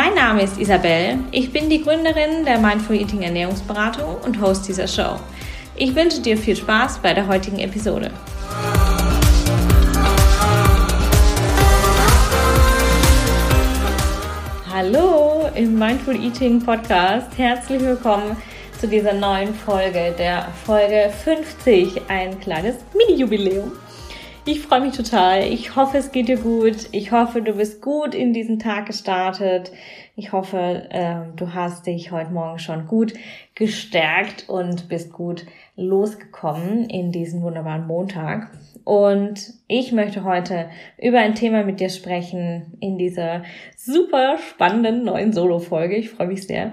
Mein Name ist Isabel, ich bin die Gründerin der Mindful Eating Ernährungsberatung und Host dieser Show. Ich wünsche dir viel Spaß bei der heutigen Episode. Hallo im Mindful Eating Podcast. Herzlich willkommen zu dieser neuen Folge, der Folge 50, ein kleines Mini-Jubiläum. Ich freue mich total. Ich hoffe, es geht dir gut. Ich hoffe, du bist gut in diesen Tag gestartet. Ich hoffe, äh, du hast dich heute Morgen schon gut gestärkt und bist gut losgekommen in diesen wunderbaren Montag. Und ich möchte heute über ein Thema mit dir sprechen in dieser super spannenden neuen Solo-Folge. Ich freue mich sehr.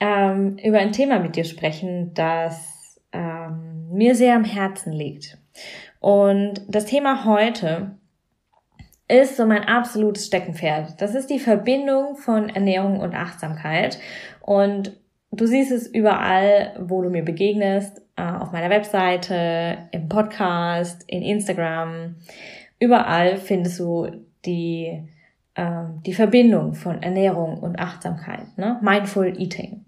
Ähm, über ein Thema mit dir sprechen, das ähm, mir sehr am Herzen liegt. Und das Thema heute ist so mein absolutes Steckenpferd. Das ist die Verbindung von Ernährung und Achtsamkeit. Und du siehst es überall, wo du mir begegnest, äh, auf meiner Webseite, im Podcast, in Instagram. Überall findest du die, äh, die Verbindung von Ernährung und Achtsamkeit, ne? Mindful Eating.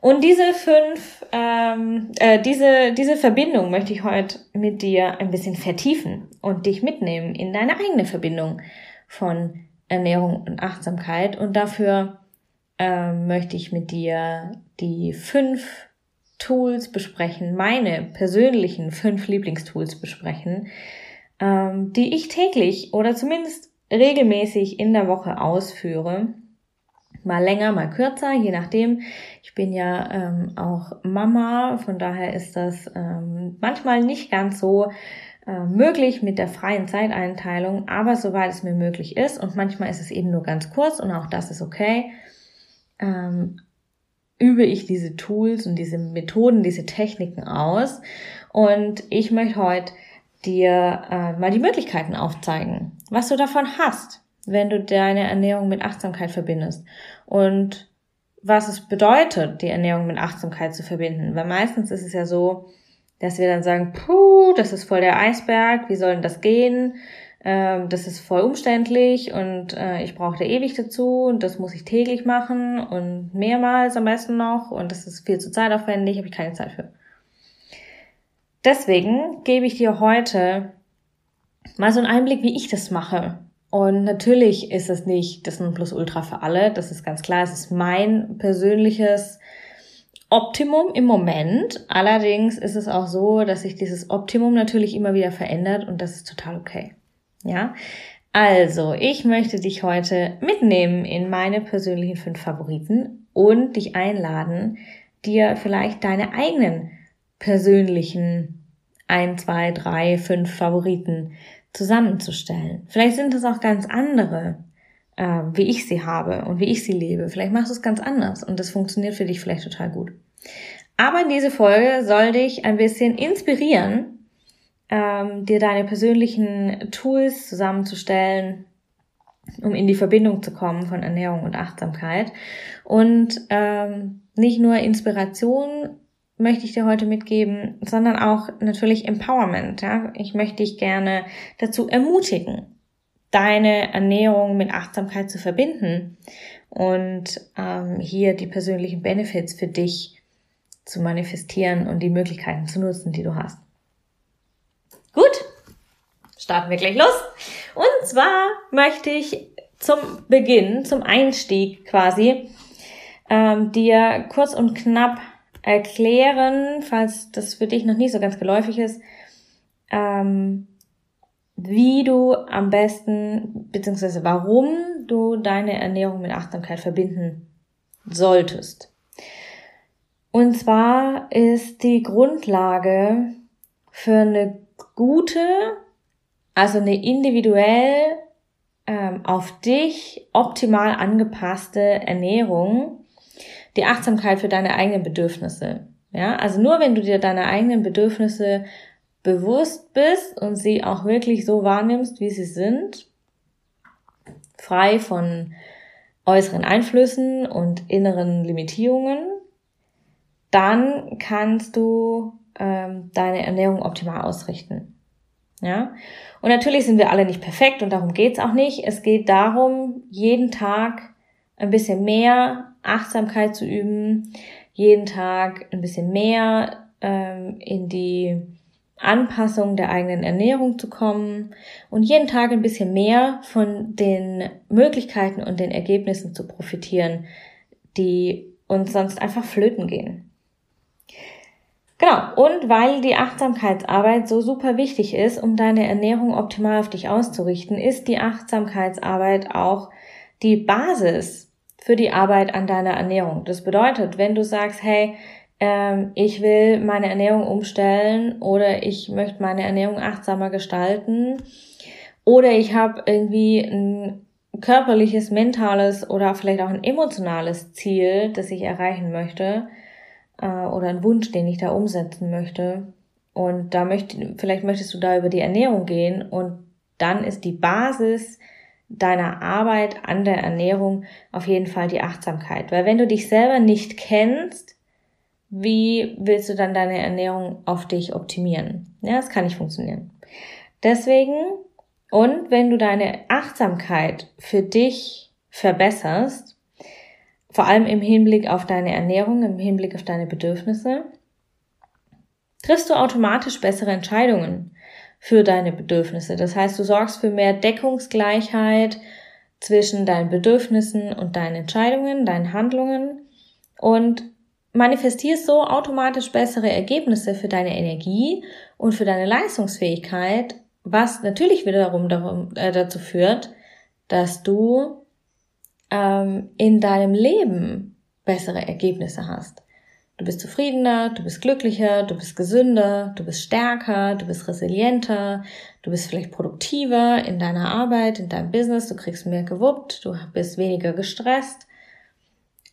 Und diese fünf, ähm, äh, diese, diese Verbindung möchte ich heute mit dir ein bisschen vertiefen und dich mitnehmen in deine eigene Verbindung von Ernährung und Achtsamkeit. Und dafür ähm, möchte ich mit dir die fünf Tools besprechen, meine persönlichen fünf Lieblingstools besprechen, ähm, die ich täglich oder zumindest regelmäßig in der Woche ausführe mal länger, mal kürzer, je nachdem. Ich bin ja ähm, auch Mama, von daher ist das ähm, manchmal nicht ganz so äh, möglich mit der freien Zeiteinteilung, aber soweit es mir möglich ist und manchmal ist es eben nur ganz kurz und auch das ist okay, ähm, übe ich diese Tools und diese Methoden, diese Techniken aus und ich möchte heute dir äh, mal die Möglichkeiten aufzeigen, was du davon hast wenn du deine Ernährung mit Achtsamkeit verbindest und was es bedeutet, die Ernährung mit Achtsamkeit zu verbinden. Weil meistens ist es ja so, dass wir dann sagen, puh, das ist voll der Eisberg, wie soll denn das gehen? Ähm, das ist voll umständlich und äh, ich brauche da ewig dazu und das muss ich täglich machen und mehrmals am besten noch und das ist viel zu zeitaufwendig, habe ich keine Zeit für. Deswegen gebe ich dir heute mal so einen Einblick, wie ich das mache und natürlich ist es nicht das Nonplusultra für alle, das ist ganz klar. Es ist mein persönliches Optimum im Moment. Allerdings ist es auch so, dass sich dieses Optimum natürlich immer wieder verändert und das ist total okay. Ja. Also, ich möchte dich heute mitnehmen in meine persönlichen fünf Favoriten und dich einladen, dir vielleicht deine eigenen persönlichen ein, zwei, drei, fünf Favoriten zusammenzustellen. Vielleicht sind es auch ganz andere, äh, wie ich sie habe und wie ich sie lebe. Vielleicht machst du es ganz anders und das funktioniert für dich vielleicht total gut. Aber diese Folge soll dich ein bisschen inspirieren, ähm, dir deine persönlichen Tools zusammenzustellen, um in die Verbindung zu kommen von Ernährung und Achtsamkeit. Und ähm, nicht nur Inspiration möchte ich dir heute mitgeben, sondern auch natürlich Empowerment. Ja? Ich möchte dich gerne dazu ermutigen, deine Ernährung mit Achtsamkeit zu verbinden und ähm, hier die persönlichen Benefits für dich zu manifestieren und die Möglichkeiten zu nutzen, die du hast. Gut, starten wir gleich los. Und zwar möchte ich zum Beginn, zum Einstieg quasi, ähm, dir kurz und knapp erklären, falls das für dich noch nicht so ganz geläufig ist, ähm, wie du am besten, beziehungsweise warum du deine Ernährung mit Achtsamkeit verbinden solltest. Und zwar ist die Grundlage für eine gute, also eine individuell ähm, auf dich optimal angepasste Ernährung, die Achtsamkeit für deine eigenen Bedürfnisse. Ja, also nur wenn du dir deine eigenen Bedürfnisse bewusst bist und sie auch wirklich so wahrnimmst, wie sie sind, frei von äußeren Einflüssen und inneren Limitierungen, dann kannst du ähm, deine Ernährung optimal ausrichten. Ja? Und natürlich sind wir alle nicht perfekt und darum geht's auch nicht. Es geht darum, jeden Tag ein bisschen mehr Achtsamkeit zu üben, jeden Tag ein bisschen mehr ähm, in die Anpassung der eigenen Ernährung zu kommen und jeden Tag ein bisschen mehr von den Möglichkeiten und den Ergebnissen zu profitieren, die uns sonst einfach flöten gehen. Genau, und weil die Achtsamkeitsarbeit so super wichtig ist, um deine Ernährung optimal auf dich auszurichten, ist die Achtsamkeitsarbeit auch die Basis für die Arbeit an deiner Ernährung. Das bedeutet, wenn du sagst, hey, ähm, ich will meine Ernährung umstellen oder ich möchte meine Ernährung achtsamer gestalten oder ich habe irgendwie ein körperliches, mentales oder vielleicht auch ein emotionales Ziel, das ich erreichen möchte äh, oder ein Wunsch, den ich da umsetzen möchte. Und da möchte, vielleicht möchtest du da über die Ernährung gehen und dann ist die Basis deiner Arbeit an der Ernährung auf jeden Fall die Achtsamkeit. Weil wenn du dich selber nicht kennst, wie willst du dann deine Ernährung auf dich optimieren? Ja, das kann nicht funktionieren. Deswegen, und wenn du deine Achtsamkeit für dich verbesserst, vor allem im Hinblick auf deine Ernährung, im Hinblick auf deine Bedürfnisse, triffst du automatisch bessere Entscheidungen für deine Bedürfnisse. Das heißt, du sorgst für mehr Deckungsgleichheit zwischen deinen Bedürfnissen und deinen Entscheidungen, deinen Handlungen und manifestierst so automatisch bessere Ergebnisse für deine Energie und für deine Leistungsfähigkeit, was natürlich wiederum darum, äh, dazu führt, dass du ähm, in deinem Leben bessere Ergebnisse hast. Du bist zufriedener, du bist glücklicher, du bist gesünder, du bist stärker, du bist resilienter, du bist vielleicht produktiver in deiner Arbeit, in deinem Business, du kriegst mehr gewuppt, du bist weniger gestresst.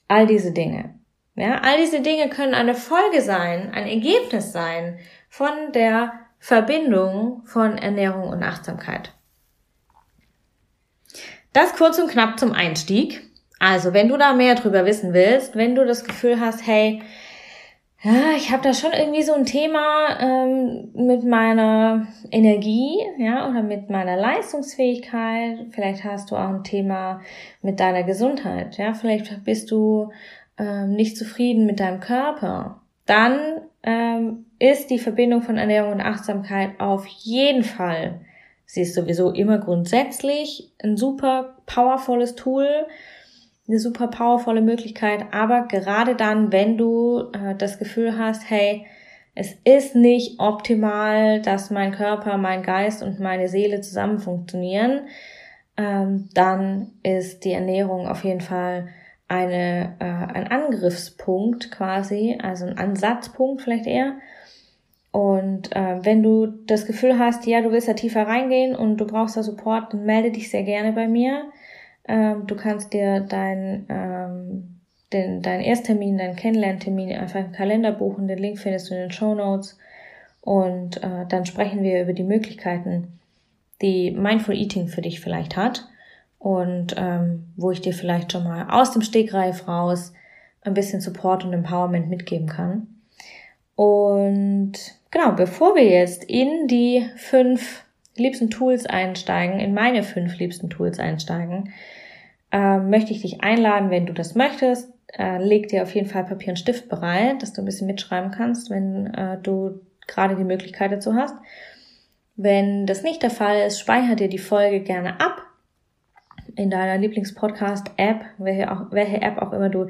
All diese Dinge. Ja, all diese Dinge können eine Folge sein, ein Ergebnis sein von der Verbindung von Ernährung und Achtsamkeit. Das kurz und knapp zum Einstieg. Also, wenn du da mehr drüber wissen willst, wenn du das Gefühl hast, hey, ja, ich habe da schon irgendwie so ein Thema ähm, mit meiner Energie, ja, oder mit meiner Leistungsfähigkeit. Vielleicht hast du auch ein Thema mit deiner Gesundheit, ja. Vielleicht bist du ähm, nicht zufrieden mit deinem Körper, dann ähm, ist die Verbindung von Ernährung und Achtsamkeit auf jeden Fall, sie ist sowieso immer grundsätzlich ein super powervolles Tool, eine super powervolle Möglichkeit, aber gerade dann, wenn du äh, das Gefühl hast, hey, es ist nicht optimal, dass mein Körper, mein Geist und meine Seele zusammen funktionieren, ähm, dann ist die Ernährung auf jeden Fall eine, äh, ein Angriffspunkt quasi, also ein Ansatzpunkt vielleicht eher. Und äh, wenn du das Gefühl hast, ja, du willst da tiefer reingehen und du brauchst da Support, dann melde dich sehr gerne bei mir. Ähm, du kannst dir dein, ähm, den, deinen Ersttermin, deinen Kennenlerntermin einfach im Kalender buchen. Den Link findest du in den Show Notes. Und äh, dann sprechen wir über die Möglichkeiten, die Mindful Eating für dich vielleicht hat und ähm, wo ich dir vielleicht schon mal aus dem Stegreif raus ein bisschen Support und Empowerment mitgeben kann. Und genau, bevor wir jetzt in die fünf liebsten Tools einsteigen, in meine fünf liebsten Tools einsteigen, äh, möchte ich dich einladen, wenn du das möchtest, äh, leg dir auf jeden Fall Papier und Stift bereit, dass du ein bisschen mitschreiben kannst, wenn äh, du gerade die Möglichkeit dazu hast. Wenn das nicht der Fall ist, speicher dir die Folge gerne ab in deiner Lieblingspodcast-App, welche, welche App auch immer du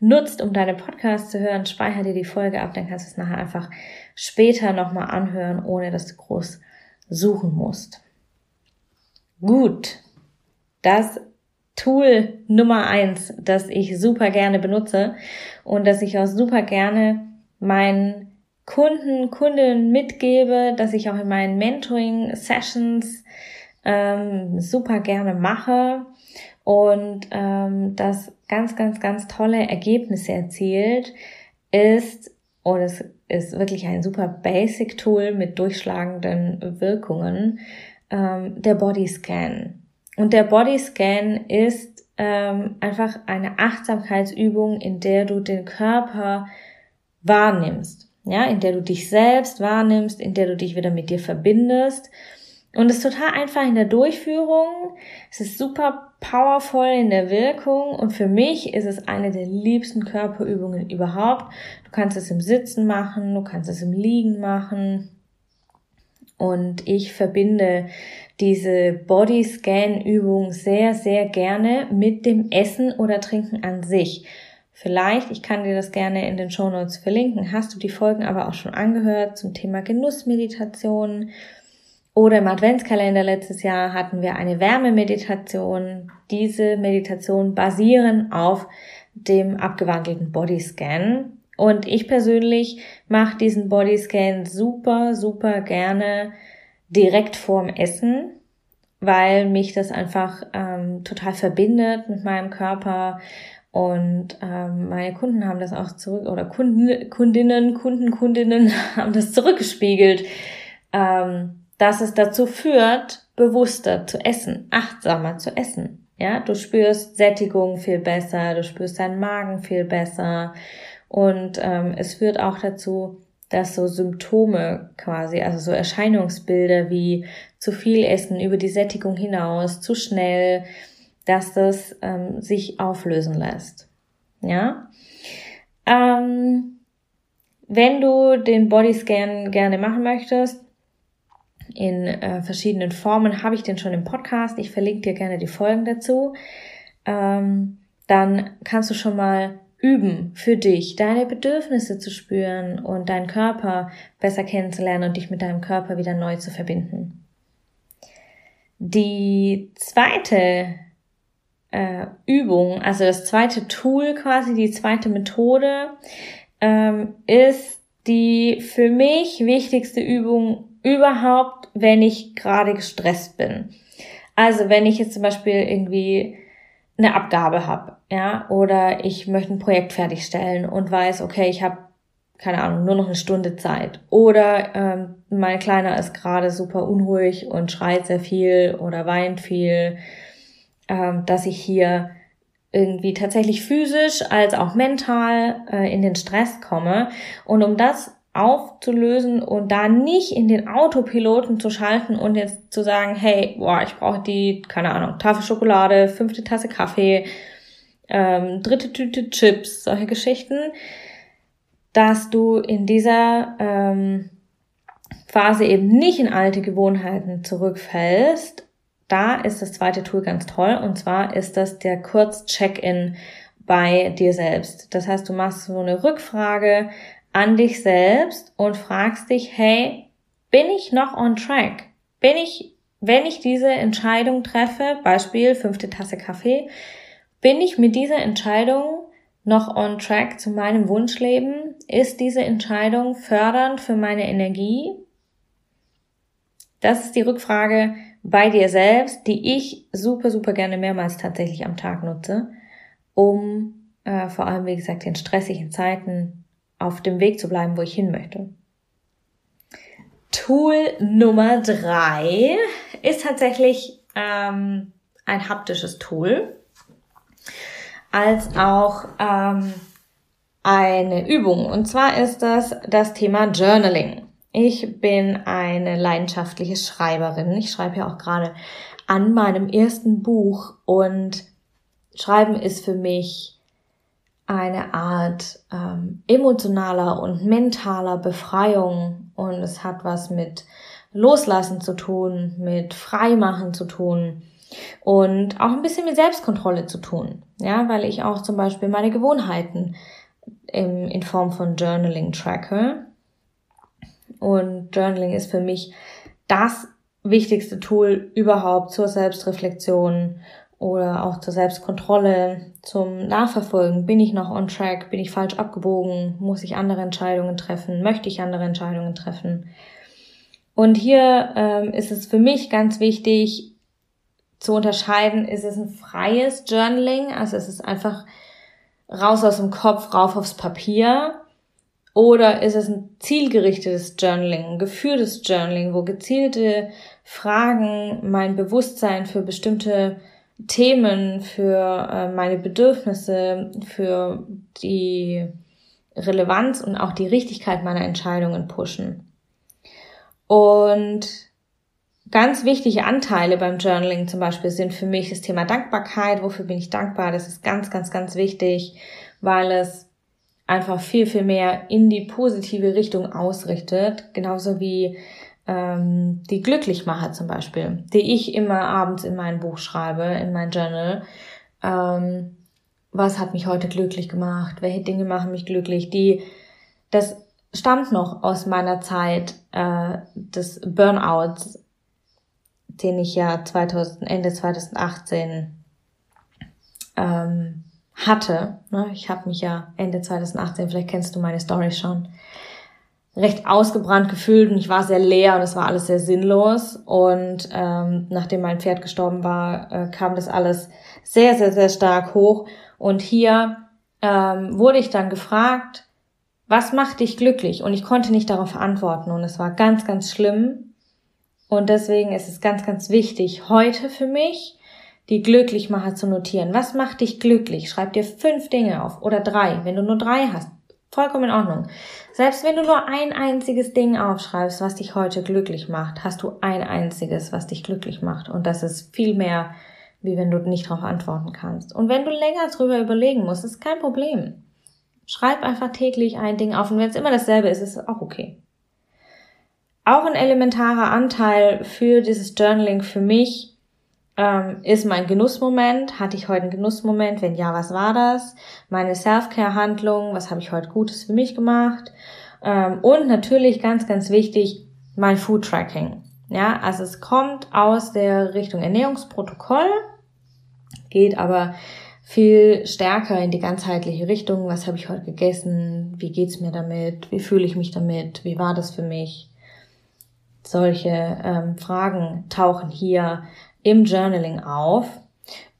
nutzt, um deine Podcasts zu hören, speicher dir die Folge ab, dann kannst du es nachher einfach später nochmal anhören, ohne dass du groß suchen musst. Gut, das Tool Nummer eins, das ich super gerne benutze und das ich auch super gerne meinen Kunden, Kundinnen mitgebe, dass ich auch in meinen Mentoring-Sessions ähm, super gerne mache und ähm, das ganz, ganz, ganz tolle Ergebnisse erzielt, ist, und es ist wirklich ein super Basic-Tool mit durchschlagenden Wirkungen, ähm, der Bodyscan. Und der Bodyscan ist ähm, einfach eine Achtsamkeitsübung, in der du den Körper wahrnimmst ja, in der du dich selbst wahrnimmst, in der du dich wieder mit dir verbindest. Und es ist total einfach in der Durchführung. Es ist super powerful in der Wirkung. Und für mich ist es eine der liebsten Körperübungen überhaupt. Du kannst es im Sitzen machen, du kannst es im Liegen machen. Und ich verbinde diese Bodyscan-Übung sehr, sehr gerne mit dem Essen oder Trinken an sich. Vielleicht, ich kann dir das gerne in den Show Notes verlinken, hast du die Folgen aber auch schon angehört zum Thema Genussmeditation. Oder im Adventskalender letztes Jahr hatten wir eine Wärmemeditation. Diese Meditationen basieren auf dem abgewandelten Bodyscan. Und ich persönlich mache diesen Bodyscan super, super gerne direkt vorm Essen, weil mich das einfach ähm, total verbindet mit meinem Körper und ähm, meine Kunden haben das auch zurück, oder Kunden, Kundinnen, Kunden, Kundinnen haben das zurückgespiegelt, ähm, dass es dazu führt, bewusster zu essen, achtsamer zu essen. Ja, du spürst Sättigung viel besser, du spürst deinen Magen viel besser und ähm, es führt auch dazu, dass so Symptome quasi, also so Erscheinungsbilder wie zu viel Essen über die Sättigung hinaus, zu schnell, dass das ähm, sich auflösen lässt. Ja. Ähm, wenn du den Bodyscan gerne machen möchtest, in äh, verschiedenen Formen, habe ich den schon im Podcast. Ich verlinke dir gerne die Folgen dazu. Ähm, dann kannst du schon mal üben für dich, deine Bedürfnisse zu spüren und deinen Körper besser kennenzulernen und dich mit deinem Körper wieder neu zu verbinden. Die zweite äh, Übung, also das zweite Tool quasi, die zweite Methode, ähm, ist die für mich wichtigste Übung überhaupt, wenn ich gerade gestresst bin. Also wenn ich jetzt zum Beispiel irgendwie eine Abgabe habe, ja, oder ich möchte ein Projekt fertigstellen und weiß, okay, ich habe keine Ahnung, nur noch eine Stunde Zeit. Oder ähm, mein Kleiner ist gerade super unruhig und schreit sehr viel oder weint viel ähm, dass ich hier irgendwie tatsächlich physisch als auch mental äh, in den Stress komme. Und um das aufzulösen und da nicht in den Autopiloten zu schalten und jetzt zu sagen, hey, boah, ich brauche die, keine Ahnung, Tafel Schokolade, fünfte Tasse Kaffee, ähm, dritte Tüte Chips, solche Geschichten, dass du in dieser ähm, Phase eben nicht in alte Gewohnheiten zurückfällst da ist das zweite Tool ganz toll und zwar ist das der Kurz-Check-in bei dir selbst. Das heißt, du machst so eine Rückfrage an dich selbst und fragst dich, hey, bin ich noch on track? Bin ich, wenn ich diese Entscheidung treffe, Beispiel fünfte Tasse Kaffee, bin ich mit dieser Entscheidung noch on track zu meinem Wunschleben? Ist diese Entscheidung fördernd für meine Energie? Das ist die Rückfrage, bei dir selbst, die ich super, super gerne mehrmals tatsächlich am Tag nutze, um äh, vor allem, wie gesagt, in stressigen Zeiten auf dem Weg zu bleiben, wo ich hin möchte. Tool Nummer drei ist tatsächlich ähm, ein haptisches Tool, als auch ähm, eine Übung. Und zwar ist das das Thema Journaling. Ich bin eine leidenschaftliche Schreiberin. Ich schreibe ja auch gerade an meinem ersten Buch und Schreiben ist für mich eine Art ähm, emotionaler und mentaler Befreiung und es hat was mit Loslassen zu tun, mit Freimachen zu tun und auch ein bisschen mit Selbstkontrolle zu tun. Ja, weil ich auch zum Beispiel meine Gewohnheiten im, in Form von Journaling tracke und Journaling ist für mich das wichtigste Tool überhaupt zur Selbstreflexion oder auch zur Selbstkontrolle, zum Nachverfolgen. Bin ich noch on track? Bin ich falsch abgebogen? Muss ich andere Entscheidungen treffen? Möchte ich andere Entscheidungen treffen? Und hier ähm, ist es für mich ganz wichtig, zu unterscheiden, ist es ein freies Journaling, also es ist einfach raus aus dem Kopf, rauf aufs Papier, oder ist es ein zielgerichtetes Journaling, ein geführtes Journaling, wo gezielte Fragen mein Bewusstsein für bestimmte Themen, für äh, meine Bedürfnisse, für die Relevanz und auch die Richtigkeit meiner Entscheidungen pushen. Und ganz wichtige Anteile beim Journaling zum Beispiel sind für mich das Thema Dankbarkeit. Wofür bin ich dankbar? Das ist ganz, ganz, ganz wichtig, weil es einfach viel, viel mehr in die positive Richtung ausrichtet. Genauso wie ähm, die Glücklichmacher zum Beispiel, die ich immer abends in mein Buch schreibe, in mein Journal. Ähm, was hat mich heute glücklich gemacht? Welche Dinge machen mich glücklich? Die, das stammt noch aus meiner Zeit äh, des Burnouts, den ich ja 2000, Ende 2018 ähm, hatte. Ne? Ich habe mich ja Ende 2018, vielleicht kennst du meine Story schon, recht ausgebrannt gefühlt und ich war sehr leer und es war alles sehr sinnlos. Und ähm, nachdem mein Pferd gestorben war, äh, kam das alles sehr, sehr, sehr stark hoch. Und hier ähm, wurde ich dann gefragt, was macht dich glücklich? Und ich konnte nicht darauf antworten und es war ganz, ganz schlimm. Und deswegen ist es ganz, ganz wichtig, heute für mich die Glücklichmacher zu notieren. Was macht dich glücklich? Schreib dir fünf Dinge auf oder drei. Wenn du nur drei hast, vollkommen in Ordnung. Selbst wenn du nur ein einziges Ding aufschreibst, was dich heute glücklich macht, hast du ein einziges, was dich glücklich macht. Und das ist viel mehr, wie wenn du nicht darauf antworten kannst. Und wenn du länger drüber überlegen musst, ist kein Problem. Schreib einfach täglich ein Ding auf. Und wenn es immer dasselbe ist, ist es auch okay. Auch ein elementarer Anteil für dieses Journaling für mich ähm, ist mein Genussmoment? Hatte ich heute einen Genussmoment? Wenn ja, was war das? Meine Self-Care-Handlung, was habe ich heute Gutes für mich gemacht? Ähm, und natürlich ganz, ganz wichtig, mein Food-Tracking. Ja, also es kommt aus der Richtung Ernährungsprotokoll, geht aber viel stärker in die ganzheitliche Richtung. Was habe ich heute gegessen? Wie geht's mir damit? Wie fühle ich mich damit? Wie war das für mich? Solche ähm, Fragen tauchen hier im Journaling auf.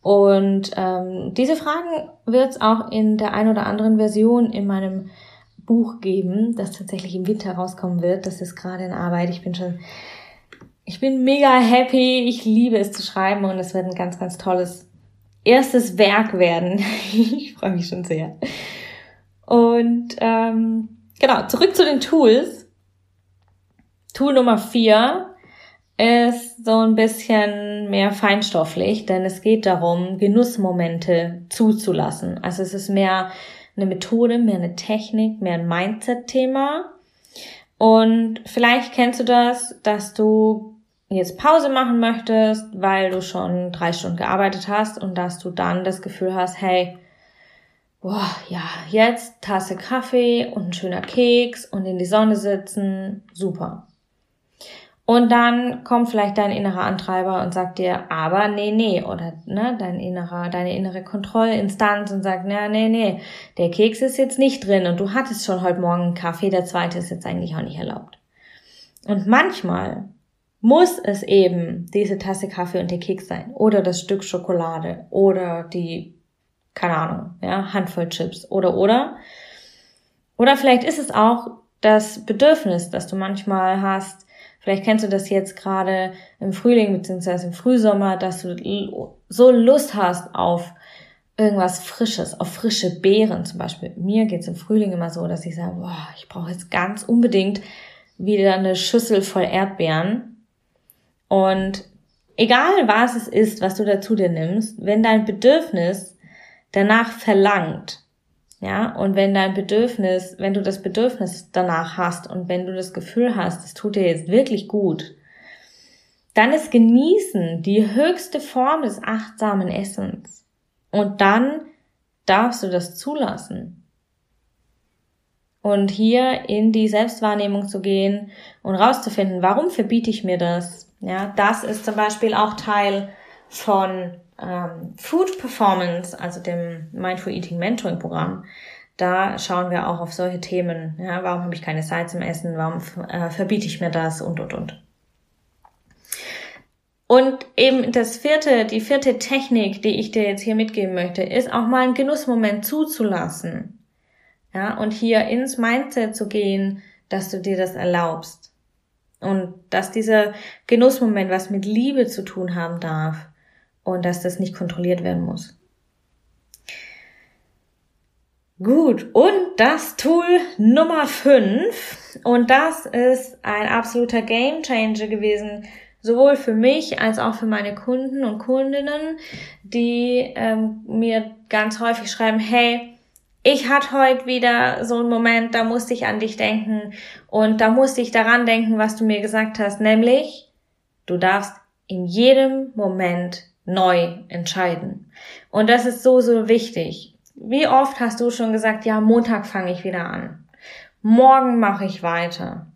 Und ähm, diese Fragen wird es auch in der ein oder anderen Version in meinem Buch geben, das tatsächlich im Winter rauskommen wird. Das ist gerade in Arbeit. Ich bin schon, ich bin mega happy. Ich liebe es zu schreiben und es wird ein ganz, ganz tolles erstes Werk werden. ich freue mich schon sehr. Und ähm, genau, zurück zu den Tools. Tool Nummer vier ist so ein bisschen mehr feinstofflich, denn es geht darum, Genussmomente zuzulassen. Also es ist mehr eine Methode, mehr eine Technik, mehr ein Mindset-Thema. Und vielleicht kennst du das, dass du jetzt Pause machen möchtest, weil du schon drei Stunden gearbeitet hast und dass du dann das Gefühl hast, hey, boah, ja, jetzt Tasse Kaffee und ein schöner Keks und in die Sonne sitzen, super. Und dann kommt vielleicht dein innerer Antreiber und sagt dir, aber nee, nee, oder ne, dein innerer, deine innere Kontrollinstanz und sagt, na, nee, nee, der Keks ist jetzt nicht drin und du hattest schon heute Morgen einen Kaffee, der zweite ist jetzt eigentlich auch nicht erlaubt. Und manchmal muss es eben diese Tasse Kaffee und der Keks sein oder das Stück Schokolade oder die, keine Ahnung, ja, Handvoll Chips oder oder. Oder vielleicht ist es auch das Bedürfnis, das du manchmal hast, Vielleicht kennst du das jetzt gerade im Frühling bzw. im Frühsommer, dass du so Lust hast auf irgendwas Frisches, auf frische Beeren zum Beispiel. Mir geht's im Frühling immer so, dass ich sage, boah, ich brauche jetzt ganz unbedingt wieder eine Schüssel voll Erdbeeren. Und egal was es ist, was du dazu dir nimmst, wenn dein Bedürfnis danach verlangt, ja, und wenn dein Bedürfnis, wenn du das Bedürfnis danach hast und wenn du das Gefühl hast, es tut dir jetzt wirklich gut, dann ist Genießen die höchste Form des achtsamen Essens. Und dann darfst du das zulassen. Und hier in die Selbstwahrnehmung zu gehen und rauszufinden, warum verbiete ich mir das? Ja, das ist zum Beispiel auch Teil von ähm, Food Performance, also dem Mindful Eating Mentoring Programm, da schauen wir auch auf solche Themen. Ja, warum habe ich keine Zeit zum Essen? Warum äh, verbiete ich mir das? Und, und, und. Und eben das vierte, die vierte Technik, die ich dir jetzt hier mitgeben möchte, ist auch mal einen Genussmoment zuzulassen. Ja, und hier ins Mindset zu gehen, dass du dir das erlaubst. Und dass dieser Genussmoment was mit Liebe zu tun haben darf. Und dass das nicht kontrolliert werden muss. Gut, und das Tool Nummer 5, und das ist ein absoluter Game Changer gewesen sowohl für mich als auch für meine Kunden und Kundinnen, die ähm, mir ganz häufig schreiben, hey, ich hatte heute wieder so einen Moment, da musste ich an dich denken und da musste ich daran denken, was du mir gesagt hast, nämlich du darfst in jedem Moment neu entscheiden. Und das ist so, so wichtig. Wie oft hast du schon gesagt, ja, Montag fange ich wieder an. Morgen mache ich weiter.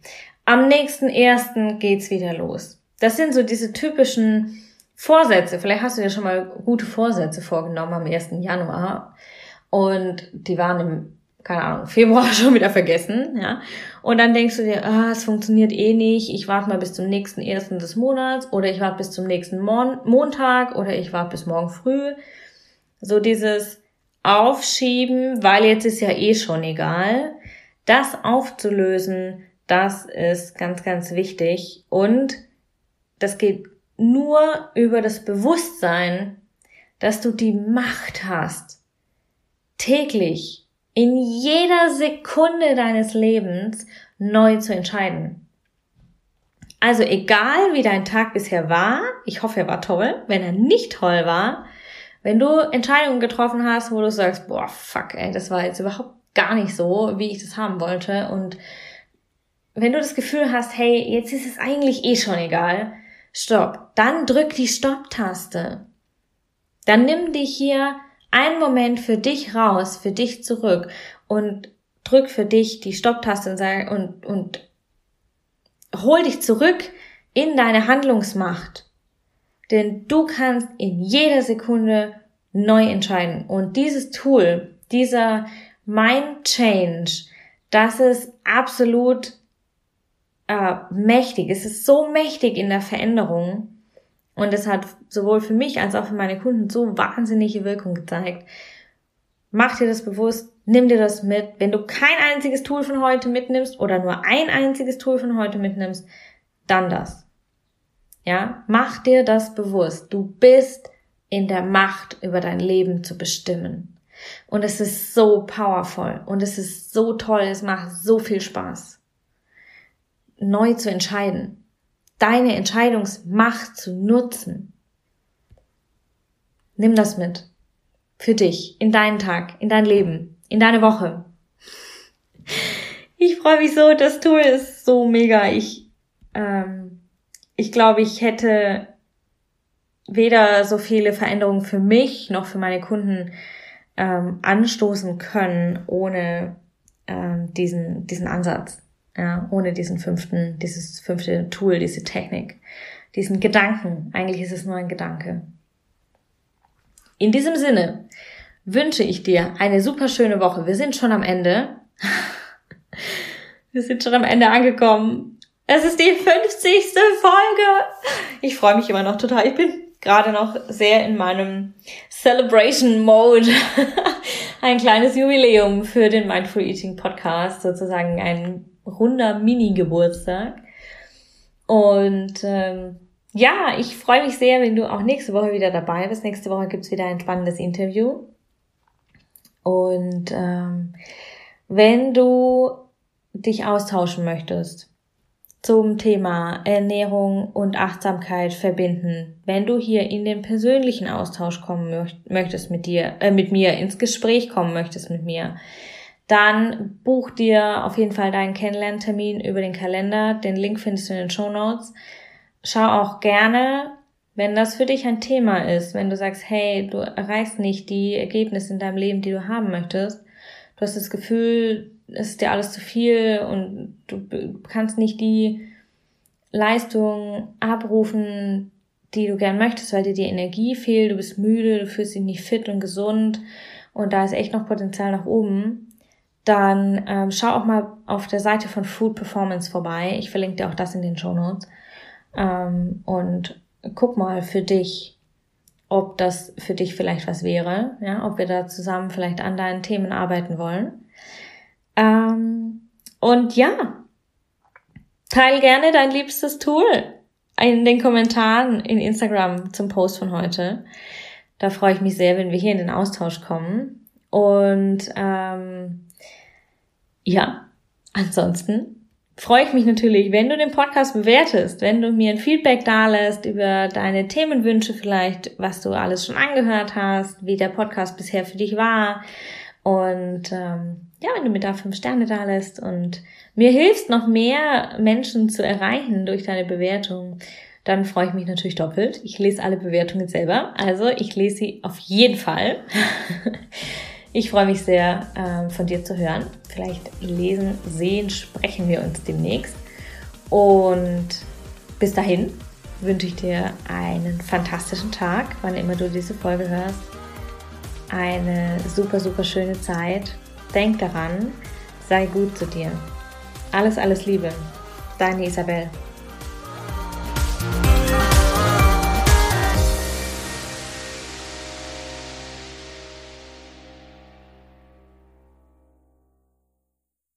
Am nächsten ersten geht's wieder los. Das sind so diese typischen Vorsätze. Vielleicht hast du dir schon mal gute Vorsätze vorgenommen am 1. Januar und die waren im, keine Ahnung, Februar schon wieder vergessen, ja. Und dann denkst du dir, ah, es funktioniert eh nicht, ich warte mal bis zum nächsten ersten des Monats oder ich warte bis zum nächsten Mon Montag oder ich warte bis morgen früh. So dieses Aufschieben, weil jetzt ist ja eh schon egal. Das aufzulösen, das ist ganz, ganz wichtig und das geht nur über das Bewusstsein, dass du die Macht hast, täglich, in jeder Sekunde deines Lebens neu zu entscheiden. Also egal wie dein Tag bisher war, ich hoffe, er war toll, wenn er nicht toll war, wenn du Entscheidungen getroffen hast, wo du sagst, boah, fuck, ey, das war jetzt überhaupt gar nicht so, wie ich das haben wollte und wenn du das Gefühl hast, hey, jetzt ist es eigentlich eh schon egal, Stopp. Dann drück die Stopp-Taste. Dann nimm dich hier einen Moment für dich raus, für dich zurück und drück für dich die Stopp-Taste und, sag, und, und hol dich zurück in deine Handlungsmacht. Denn du kannst in jeder Sekunde neu entscheiden. Und dieses Tool, dieser Mind Change, das ist absolut äh, mächtig. Es ist so mächtig in der Veränderung. Und es hat sowohl für mich als auch für meine Kunden so wahnsinnige Wirkung gezeigt. Mach dir das bewusst, nimm dir das mit. Wenn du kein einziges Tool von heute mitnimmst oder nur ein einziges Tool von heute mitnimmst, dann das. Ja, mach dir das bewusst. Du bist in der Macht, über dein Leben zu bestimmen. Und es ist so powerful und es ist so toll, es macht so viel Spaß neu zu entscheiden, deine Entscheidungsmacht zu nutzen. Nimm das mit. Für dich, in deinen Tag, in dein Leben, in deine Woche. Ich freue mich so, das Tool ist so mega. Ich, ähm, ich glaube, ich hätte weder so viele Veränderungen für mich noch für meine Kunden ähm, anstoßen können ohne ähm, diesen, diesen Ansatz. Ja, ohne diesen fünften, dieses fünfte Tool, diese Technik, diesen Gedanken. Eigentlich ist es nur ein Gedanke. In diesem Sinne wünsche ich dir eine super schöne Woche. Wir sind schon am Ende. Wir sind schon am Ende angekommen. Es ist die 50. Folge. Ich freue mich immer noch total. Ich bin gerade noch sehr in meinem Celebration Mode. ein kleines Jubiläum für den Mindful Eating Podcast, sozusagen ein runder Mini-Geburtstag. Und ähm, ja, ich freue mich sehr, wenn du auch nächste Woche wieder dabei bist. Nächste Woche gibt's wieder ein spannendes Interview. Und ähm, wenn du dich austauschen möchtest zum Thema Ernährung und Achtsamkeit verbinden, wenn du hier in den persönlichen Austausch kommen möchtest mit dir, äh, mit mir, ins Gespräch kommen möchtest mit mir, dann buch dir auf jeden Fall deinen Kennenlerntermin über den Kalender. Den Link findest du in den Show Notes. Schau auch gerne, wenn das für dich ein Thema ist, wenn du sagst, hey, du erreichst nicht die Ergebnisse in deinem Leben, die du haben möchtest. Du hast das Gefühl, es ist dir alles zu viel und du kannst nicht die Leistung abrufen, die du gern möchtest, weil dir die Energie fehlt, du bist müde, du fühlst dich nicht fit und gesund und da ist echt noch Potenzial nach oben dann ähm, schau auch mal auf der Seite von Food Performance vorbei. Ich verlinke dir auch das in den Show Notes. Ähm, und guck mal für dich, ob das für dich vielleicht was wäre, ja, ob wir da zusammen vielleicht an deinen Themen arbeiten wollen. Ähm, und ja, teil gerne dein liebstes Tool in den Kommentaren in Instagram zum Post von heute. Da freue ich mich sehr, wenn wir hier in den Austausch kommen. Und ähm, ja, ansonsten freue ich mich natürlich, wenn du den Podcast bewertest, wenn du mir ein Feedback dalässt über deine Themenwünsche vielleicht, was du alles schon angehört hast, wie der Podcast bisher für dich war. Und ähm, ja, wenn du mir da fünf Sterne dalässt und mir hilfst, noch mehr Menschen zu erreichen durch deine Bewertung, dann freue ich mich natürlich doppelt. Ich lese alle Bewertungen selber, also ich lese sie auf jeden Fall. Ich freue mich sehr, ähm, von dir zu hören. Vielleicht lesen, sehen, sprechen wir uns demnächst. Und bis dahin wünsche ich dir einen fantastischen Tag, wann immer du diese Folge hörst. Eine super, super schöne Zeit. Denk daran, sei gut zu dir. Alles, alles Liebe. Deine Isabel.